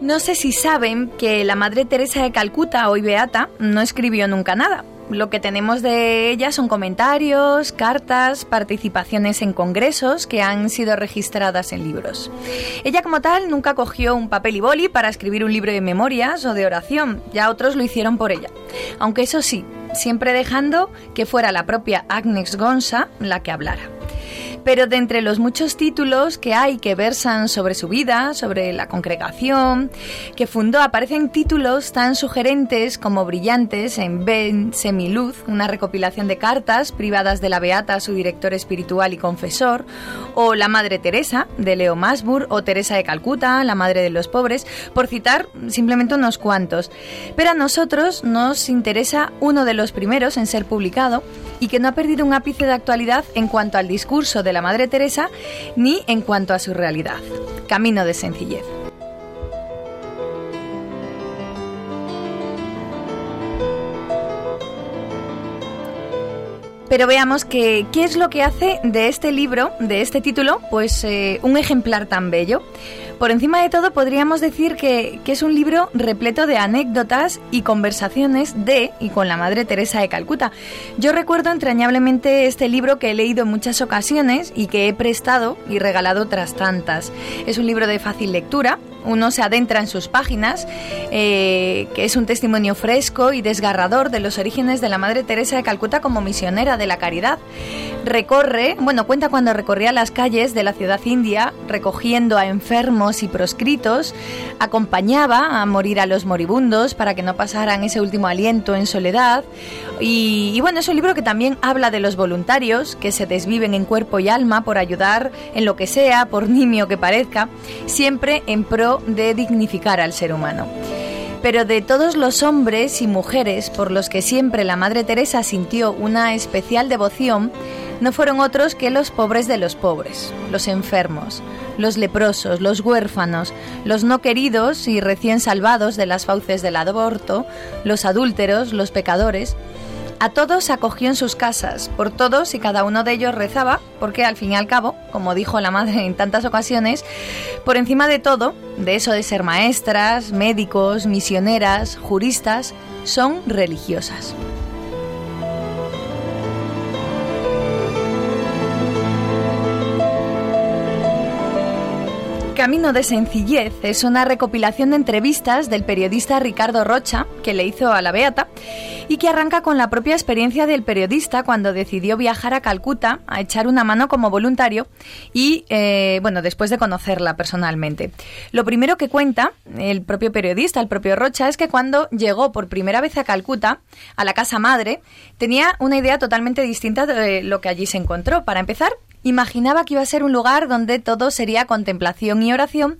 No sé si saben que la Madre Teresa de Calcuta, hoy beata, no escribió nunca nada. Lo que tenemos de ella son comentarios, cartas, participaciones en congresos que han sido registradas en libros. Ella como tal nunca cogió un papel y boli para escribir un libro de memorias o de oración, ya otros lo hicieron por ella. Aunque eso sí, siempre dejando que fuera la propia Agnes Gonza la que hablara. Pero de entre los muchos títulos que hay que versan sobre su vida, sobre la congregación que fundó, aparecen títulos tan sugerentes como brillantes en Ben Semiluz, una recopilación de cartas privadas de la Beata a su director espiritual y confesor, o La Madre Teresa, de Leo Masbur, o Teresa de Calcuta, la Madre de los Pobres, por citar simplemente unos cuantos. Pero a nosotros nos interesa uno de los primeros en ser publicado y que no ha perdido un ápice de actualidad en cuanto al discurso de la Madre Teresa ni en cuanto a su realidad. Camino de sencillez. Pero veamos que, qué es lo que hace de este libro, de este título, pues eh, un ejemplar tan bello. Por encima de todo, podríamos decir que, es un libro repleto de anécdotas y conversaciones de y con la Madre Teresa de Calcuta. Yo recuerdo entrañablemente este libro que he leído en muchas ocasiones y que he prestado y regalado otras tantas. Es un libro de fácil lectura, uno se adentra en sus páginas, eh, que es un testimonio fresco y desgarrador de los orígenes de la Madre Teresa de Calcuta como misionera de la caridad. Recorre, bueno, cuenta cuando recorría las calles de la ciudad india, recogiendo a enfermos y proscritos, acompañaba a morir a los moribundos para que no pasaran ese último aliento en soledad. Y, y bueno, es un libro que también habla de los voluntarios que se desviven en cuerpo y alma por ayudar en lo que sea, por nimio que parezca, siempre en pro de dignificar al ser humano. Pero de todos los hombres y mujeres por los que siempre la Madre Teresa sintió una especial devoción, no fueron otros que los pobres de los pobres, los enfermos, los leprosos, los huérfanos, los no queridos y recién salvados de las fauces del aborto, los adúlteros, los pecadores, a todos acogió en sus casas, por todos y cada uno de ellos rezaba, porque al fin y al cabo, como dijo la madre en tantas ocasiones, por encima de todo, de eso de ser maestras, médicos, misioneras, juristas, son religiosas. Camino de Sencillez es una recopilación de entrevistas del periodista Ricardo Rocha, que le hizo a la Beata, y que arranca con la propia experiencia del periodista cuando decidió viajar a Calcuta a echar una mano como voluntario y, eh, bueno, después de conocerla personalmente. Lo primero que cuenta el propio periodista, el propio Rocha, es que cuando llegó por primera vez a Calcuta, a la casa madre, tenía una idea totalmente distinta de lo que allí se encontró. Para empezar, Imaginaba que iba a ser un lugar donde todo sería contemplación y oración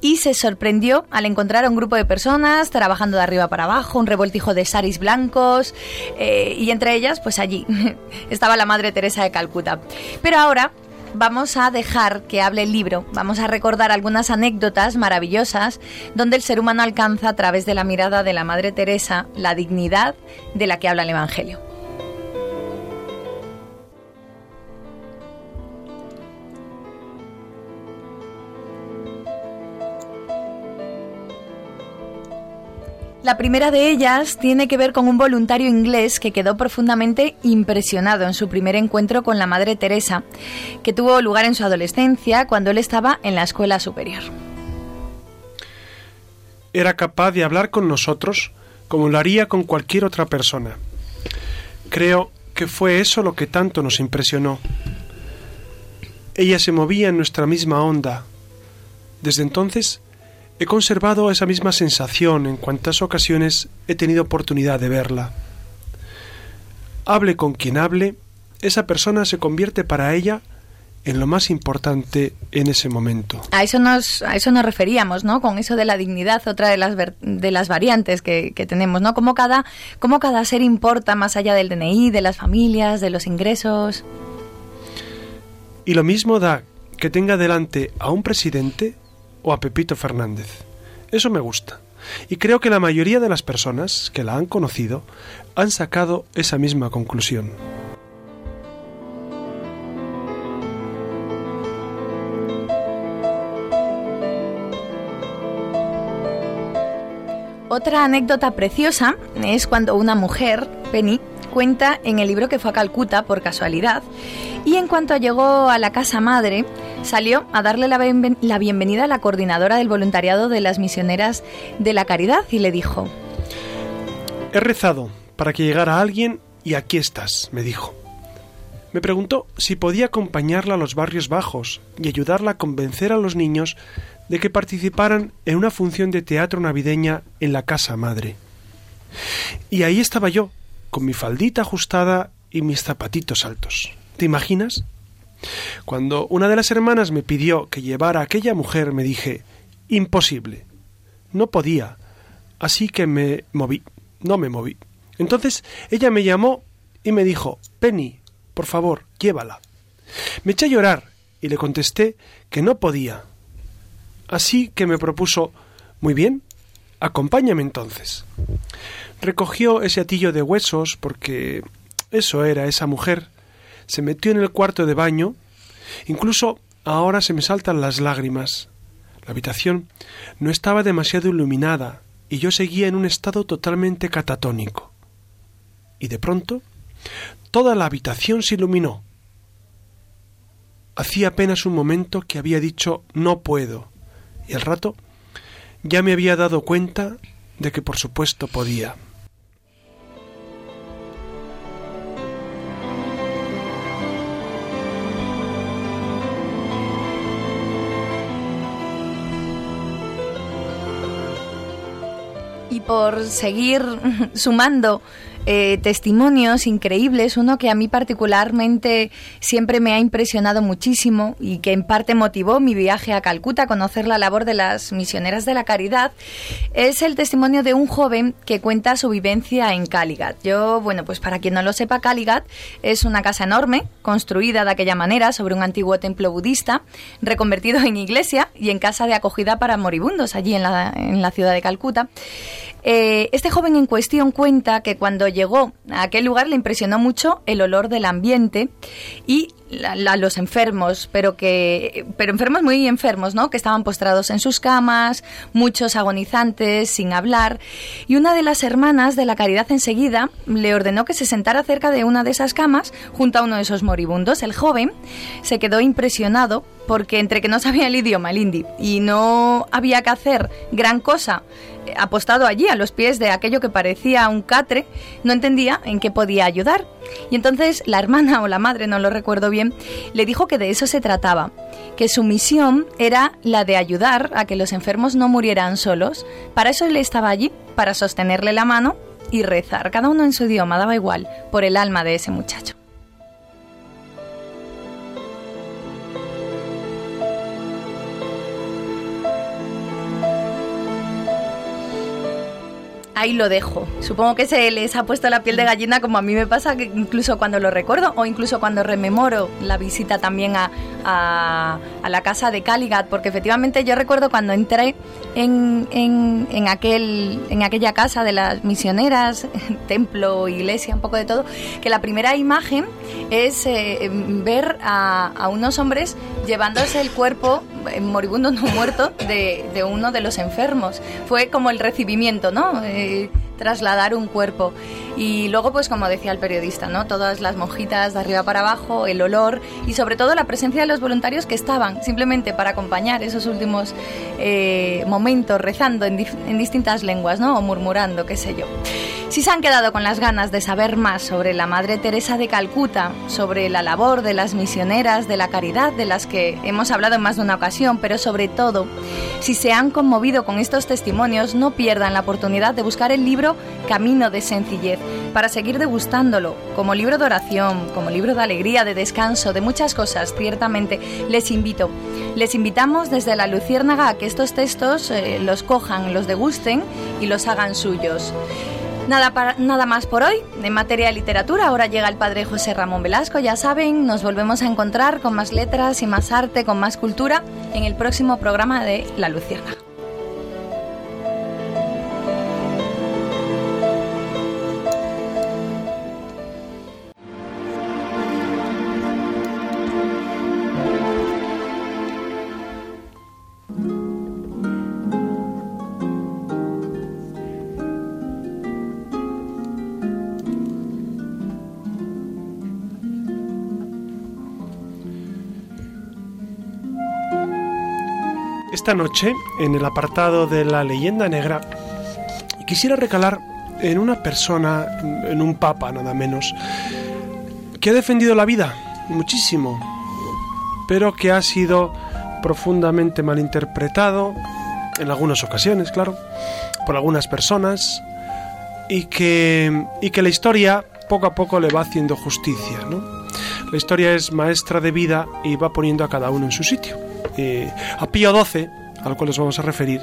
y se sorprendió al encontrar a un grupo de personas trabajando de arriba para abajo, un revoltijo de saris blancos eh, y entre ellas, pues allí estaba la Madre Teresa de Calcuta. Pero ahora vamos a dejar que hable el libro, vamos a recordar algunas anécdotas maravillosas donde el ser humano alcanza a través de la mirada de la Madre Teresa la dignidad de la que habla el Evangelio. La primera de ellas tiene que ver con un voluntario inglés que quedó profundamente impresionado en su primer encuentro con la Madre Teresa, que tuvo lugar en su adolescencia cuando él estaba en la escuela superior. Era capaz de hablar con nosotros como lo haría con cualquier otra persona. Creo que fue eso lo que tanto nos impresionó. Ella se movía en nuestra misma onda. Desde entonces he conservado esa misma sensación en cuantas ocasiones he tenido oportunidad de verla. Hable con quien hable, esa persona se convierte para ella en lo más importante en ese momento. A eso nos, a eso nos referíamos, ¿no? Con eso de la dignidad, otra de las, ver- de las variantes que, que tenemos, ¿no? Cómo cada, cómo cada ser importa más allá del DNI, de las familias, de los ingresos. Y lo mismo da que tenga delante a un presidente o a Pepito Fernández. Eso me gusta. Y creo que la mayoría de las personas que la han conocido han sacado esa misma conclusión. Otra anécdota preciosa es cuando una mujer, Penny, cuenta en el libro que fue a Calcuta por casualidad y en cuanto llegó a la casa madre salió a darle la, la bienvenida a la coordinadora del voluntariado de las misioneras de la caridad y le dijo, He rezado para que llegara alguien y aquí estás, me dijo. Me preguntó si podía acompañarla a los barrios bajos y ayudarla a convencer a los niños de que participaran en una función de teatro navideña en la casa madre. Y ahí estaba yo, con mi faldita ajustada y mis zapatitos altos. ¿Te imaginas? Cuando una de las hermanas me pidió que llevara a aquella mujer, me dije, imposible. No podía. Así que me moví. No me moví. Entonces ella me llamó y me dijo, Penny, por favor, llévala. Me eché a llorar y le contesté que no podía. Así que me propuso, muy bien, acompáñame entonces. Recogió ese atillo de huesos porque eso era esa mujer. Se metió en el cuarto de baño. Incluso ahora se me saltan las lágrimas. La habitación no estaba demasiado iluminada y yo seguía en un estado totalmente catatónico. Y de pronto, toda la habitación se iluminó. Hacía apenas un momento que había dicho no puedo, y al rato ya me había dado cuenta de que por supuesto podía. Por seguir sumando eh, testimonios increíbles, uno que a mí particularmente siempre me ha impresionado muchísimo y que en parte motivó mi viaje a Calcuta a conocer la labor de las misioneras de la caridad, es el testimonio de un joven que cuenta su vivencia en Caligat. Yo, bueno, pues para quien no lo sepa, Caligat es una casa enorme, construida de aquella manera sobre un antiguo templo budista, reconvertido en iglesia y en casa de acogida para moribundos allí en la, en la ciudad de Calcuta. Eh, este joven en cuestión cuenta que cuando llegó a aquel lugar le impresionó mucho el olor del ambiente y la- los enfermos, pero que pero enfermos muy enfermos, ¿no? Que estaban postrados en sus camas, muchos agonizantes, sin hablar, y una de las hermanas de la Caridad enseguida le ordenó que se sentara cerca de una de esas camas junto a uno de esos moribundos. El joven se quedó impresionado porque entre que no sabía el idioma, el y no había que hacer gran cosa eh, apostado allí a los pies de aquello que parecía un catre, no entendía en qué podía ayudar. Y entonces la hermana o la madre, no lo recuerdo bien, le dijo que de eso se trataba, que su misión era la de ayudar a que los enfermos no murieran solos. Para eso él estaba allí, para sostenerle la mano y rezar, cada uno en su idioma, daba igual, por el alma de ese muchacho. Ahí lo dejo. Supongo que se les ha puesto la piel de gallina como a mí me pasa, que incluso cuando lo recuerdo o incluso cuando rememoro la visita también a, a, la casa de Caligat, porque efectivamente yo recuerdo cuando entré en, en, aquel, en aquella casa de las misioneras, templo, iglesia, un poco de todo, que la primera imagen es eh, ver a, unos hombres llevándose el cuerpo moribundo no muerto de, de uno de los enfermos. Fue como el recibimiento, ¿no? Eh, trasladar un cuerpo. Y luego, pues como decía el periodista, ¿no? Todas las monjitas de arriba para abajo, el olor y sobre todo la presencia de los voluntarios que estaban simplemente para acompañar esos últimos eh, momentos rezando en, en distintas lenguas, ¿no? O murmurando, qué sé yo. Si se han quedado con las ganas de saber más sobre la Madre Teresa de Calcuta, sobre la labor de las misioneras de la caridad de las que hemos hablado en más de una ocasión, pero sobre todo, si se han conmovido con estos testimonios, no pierdan la oportunidad de buscar el libro Camino de Sencillez para seguir degustándolo, como libro de oración, como libro de alegría, de descanso, de muchas cosas, ciertamente les invito. Les invitamos desde la Luciérnaga a que estos textos eh, los cojan, los degusten y los hagan suyos. Nada, nada más por hoy. En materia de literatura, ahora llega el padre José Ramón Velasco. Ya saben, nos volvemos a encontrar con más letras y más arte, con más cultura, en el próximo programa de La Luciérnaga. Esta noche, en el apartado de la leyenda negra, quisiera recalar en una persona, en un papa nada menos, que ha defendido la vida muchísimo, pero que ha sido profundamente malinterpretado, en algunas ocasiones, claro, por algunas personas, y que, y que la historia poco a poco le va haciendo justicia, ¿no? La historia es maestra de vida y va poniendo a cada uno en su sitio. Eh, a Pío XII, al cual nos vamos a referir,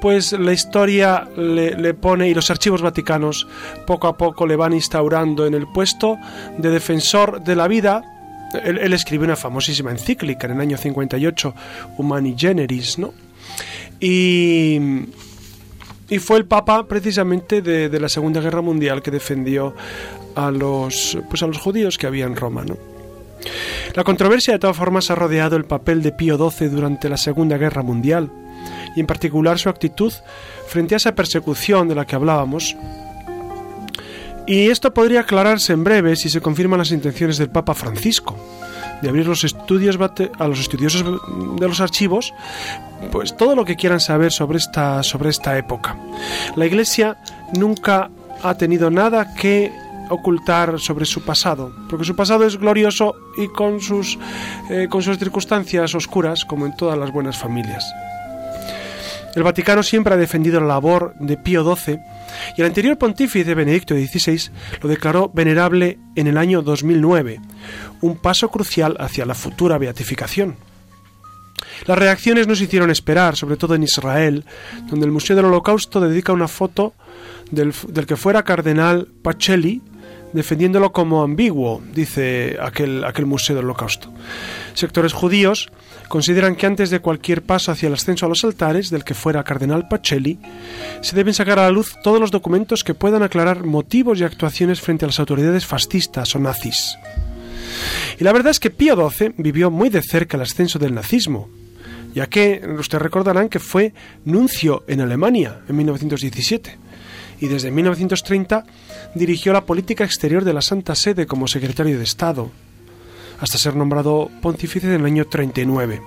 pues la historia le, pone y los archivos vaticanos poco a poco le van instaurando en el puesto de defensor de la vida. Él, escribió una famosísima encíclica en el año 58, Humani Generis, ¿no? Y, y fue el Papa precisamente de, de la Segunda Guerra Mundial que defendió a los, pues a los judíos que había en Roma, ¿no? La controversia de todas formas ha rodeado el papel de Pío XII durante la Segunda Guerra Mundial y en particular su actitud frente a esa persecución de la que hablábamos. Y esto podría aclararse en breve si se confirman las intenciones del Papa Francisco de abrir los estudios a los estudiosos de los archivos pues todo lo que quieran saber sobre esta sobre esta época. La Iglesia nunca ha tenido nada que ocultar sobre su pasado, porque su pasado es glorioso y con sus eh, con sus circunstancias oscuras, como en todas las buenas familias. El Vaticano siempre ha defendido la labor de Pío XII y el anterior pontífice Benedicto XVI lo declaró venerable en el año 2009, un paso crucial hacia la futura beatificación. Las reacciones no se hicieron esperar, sobre todo en Israel, donde el Museo del Holocausto dedica una foto del, del que fuera cardenal Pacelli, defendiéndolo como ambiguo, dice aquel, aquel Museo del Holocausto. Sectores judíos consideran que antes de cualquier paso hacia el ascenso a los altares del que fuera cardenal Pacelli, se deben sacar a la luz todos los documentos que puedan aclarar motivos y actuaciones frente a las autoridades fascistas o nazis. Y la verdad es que Pío XII vivió muy de cerca el ascenso del nazismo, ya que ustedes recordarán que fue nuncio en Alemania en 1917 y desde 1930 dirigió la política exterior de la Santa Sede como secretario de Estado, hasta ser nombrado pontífice en el año 39.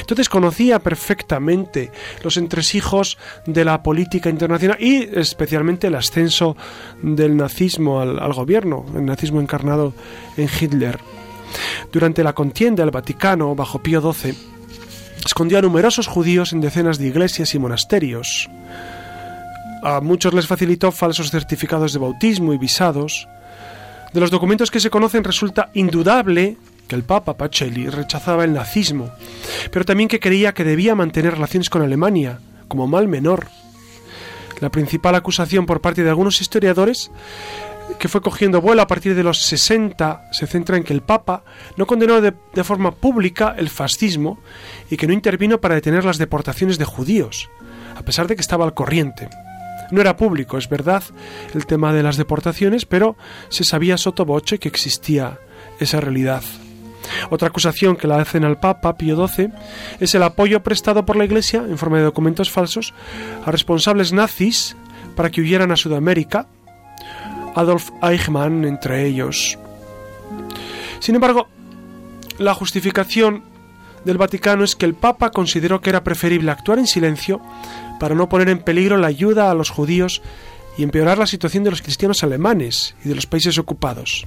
Entonces conocía perfectamente los entresijos de la política internacional y especialmente el ascenso del nazismo al, al gobierno, el nazismo encarnado en Hitler. Durante la contienda el Vaticano, bajo Pío XII, escondió a numerosos judíos en decenas de iglesias y monasterios. A muchos les facilitó falsos certificados de bautismo y visados. De los documentos que se conocen resulta indudable que el Papa Pacelli rechazaba el nazismo, pero también que creía que debía mantener relaciones con Alemania, como mal menor. La principal acusación por parte de algunos historiadores que fue cogiendo vuelo a partir de los 60 se centra en que el Papa no condenó de, de forma pública el fascismo y que no intervino para detener las deportaciones de judíos, a pesar de que estaba al corriente. No era público, es verdad, el tema de las deportaciones, pero se sabía soto voce que existía esa realidad. Otra acusación que la hacen al Papa Pío XII es el apoyo prestado por la Iglesia, en forma de documentos falsos, a responsables nazis para que huyeran a Sudamérica, Adolf Eichmann entre ellos. Sin embargo, la justificación del Vaticano es que el Papa consideró que era preferible actuar en silencio para no poner en peligro la ayuda a los judíos y empeorar la situación de los cristianos alemanes y de los países ocupados.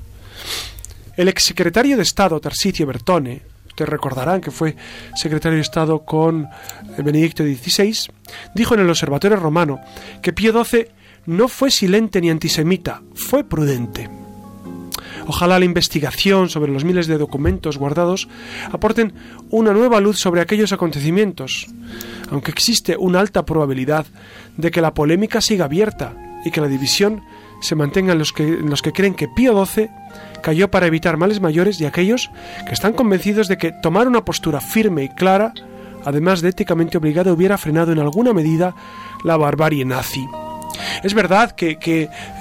El exsecretario de Estado Tarsicio Bertone, ustedes recordarán que fue secretario de Estado con Benedicto XVI, dijo en el Observatorio Romano que Pío XII no fue silente ni antisemita, fue prudente. Ojalá la investigación sobre los miles de documentos guardados aporten una nueva luz sobre aquellos acontecimientos, aunque existe una alta probabilidad de que la polémica siga abierta y que la división se mantenga en los que, en los que creen que Pío XII cayó para evitar males mayores y aquellos que están convencidos de que tomar una postura firme y clara, además de éticamente obligada, hubiera frenado en alguna medida la barbarie nazi. Es verdad que,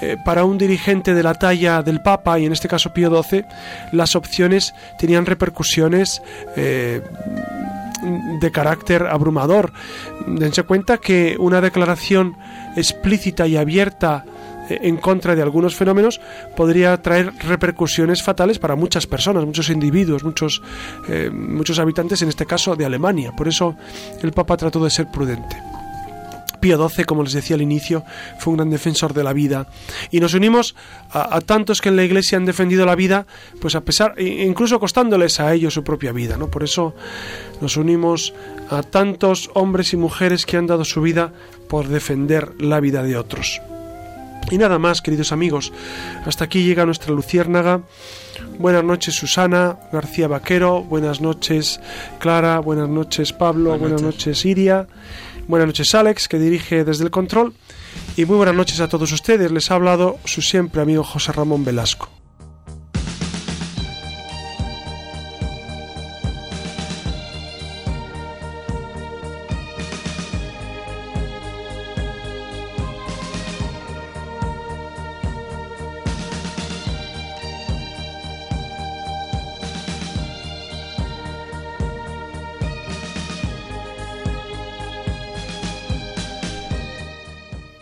eh, para un dirigente de la talla del Papa, y en este caso Pío XII, las opciones tenían repercusiones eh, de carácter abrumador. Dense cuenta que una declaración explícita y abierta eh, en contra de algunos fenómenos podría traer repercusiones fatales para muchas personas, muchos individuos, muchos, muchos habitantes, en este caso de Alemania. Por eso el Papa trató de ser prudente. Pío XII, como les decía al inicio, fue un gran defensor de la vida. Y nos unimos a, a, tantos que en la Iglesia han defendido la vida, pues a pesar, incluso costándoles a ellos su propia vida. ¿no? Por eso nos unimos a tantos hombres y mujeres que han dado su vida por defender la vida de otros. Y nada más, queridos amigos, hasta aquí llega nuestra luciérnaga. Buenas noches, Susana García Vaquero. Buenas noches, Clara. Buenas noches, Pablo. Buenas, buenas noches. noches, Iria. Buenas noches, Alex, que dirige desde el control. Y muy buenas noches a todos ustedes. Les ha hablado su siempre amigo José Ramón Velasco.